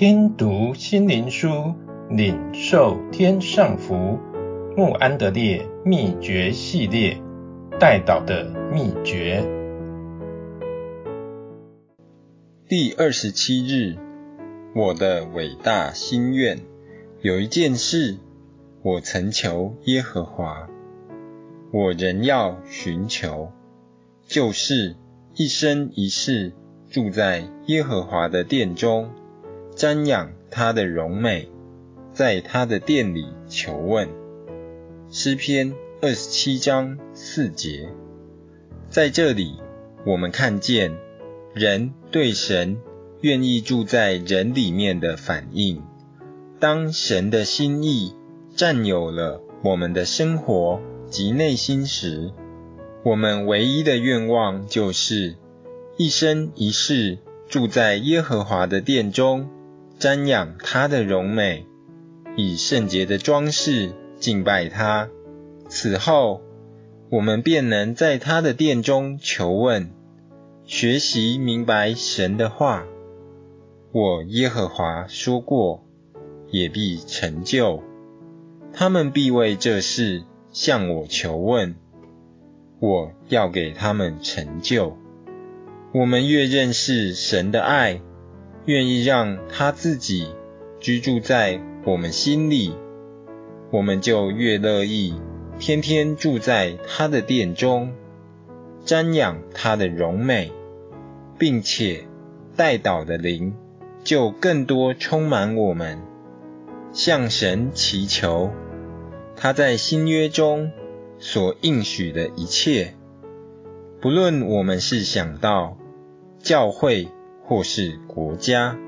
听读心灵书，领受天上福。穆安德烈秘诀系列，代祷的秘诀。第二十七日，我的伟大心愿。有一件事，我曾求耶和华，我仍要寻求，就是一生一世住在耶和华的殿中。瞻仰他的荣美，在他的殿里求问。诗篇二十七章四节，在这里我们看见人对神愿意住在人里面的反应。当神的心意占有了我们的生活及内心时，我们唯一的愿望就是一生一世住在耶和华的殿中。瞻仰他的荣美，以圣洁的装饰敬拜他。此后，我们便能在他的殿中求问，学习明白神的话。我耶和华说过，也必成就。他们必为这事向我求问，我要给他们成就。我们越认识神的爱。愿意让他自己居住在我们心里，我们就越乐意天天住在他的殿中，瞻仰他的荣美，并且代祷的灵就更多充满我们，向神祈求他在新约中所应许的一切，不论我们是想到教会。或是国家、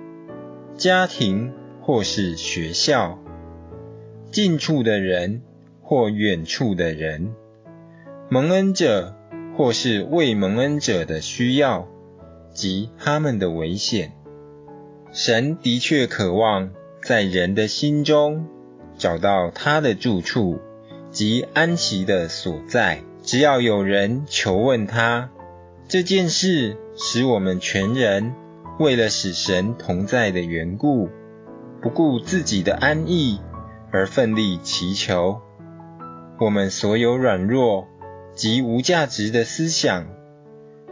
家庭，或是学校，近处的人或远处的人，蒙恩者或是未蒙恩者的需要及他们的危险，神的确渴望在人的心中找到他的住处及安息的所在。只要有人求问他，这件事使我们全人。为了使神同在的缘故，不顾自己的安逸而奋力祈求，我们所有软弱及无价值的思想，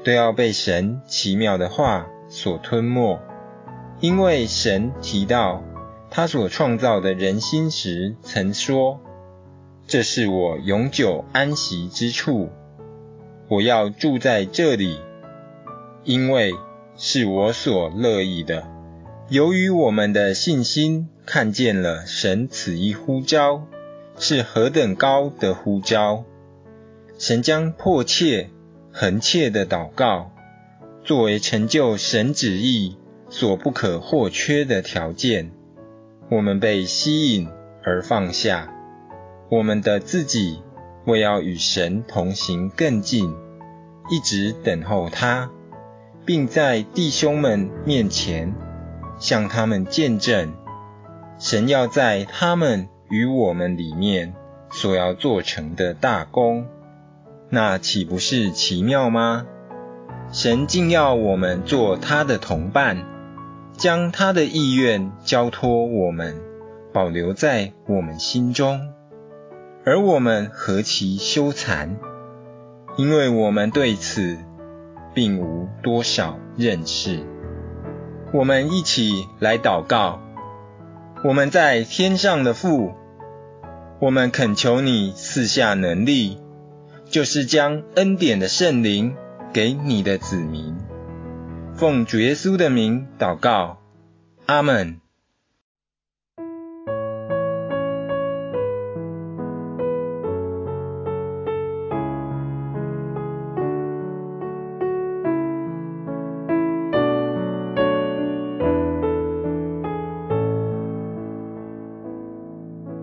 都要被神奇妙的话所吞没。因为神提到他所创造的人心时，曾说：“这是我永久安息之处，我要住在这里，因为。”是我所乐意的。由于我们的信心看见了神此一呼召是何等高的呼召，神将迫切、恒切的祷告作为成就神旨意所不可或缺的条件。我们被吸引而放下我们的自己，为要与神同行更近，一直等候他。并在弟兄们面前向他们见证，神要在他们与我们里面所要做成的大工，那岂不是奇妙吗？神竟要我们做他的同伴，将他的意愿交托我们，保留在我们心中，而我们何其羞惭，因为我们对此。并无多少认识。我们一起来祷告。我们在天上的父，我们恳求你赐下能力，就是将恩典的圣灵给你的子民。奉主耶稣的名祷告，阿门。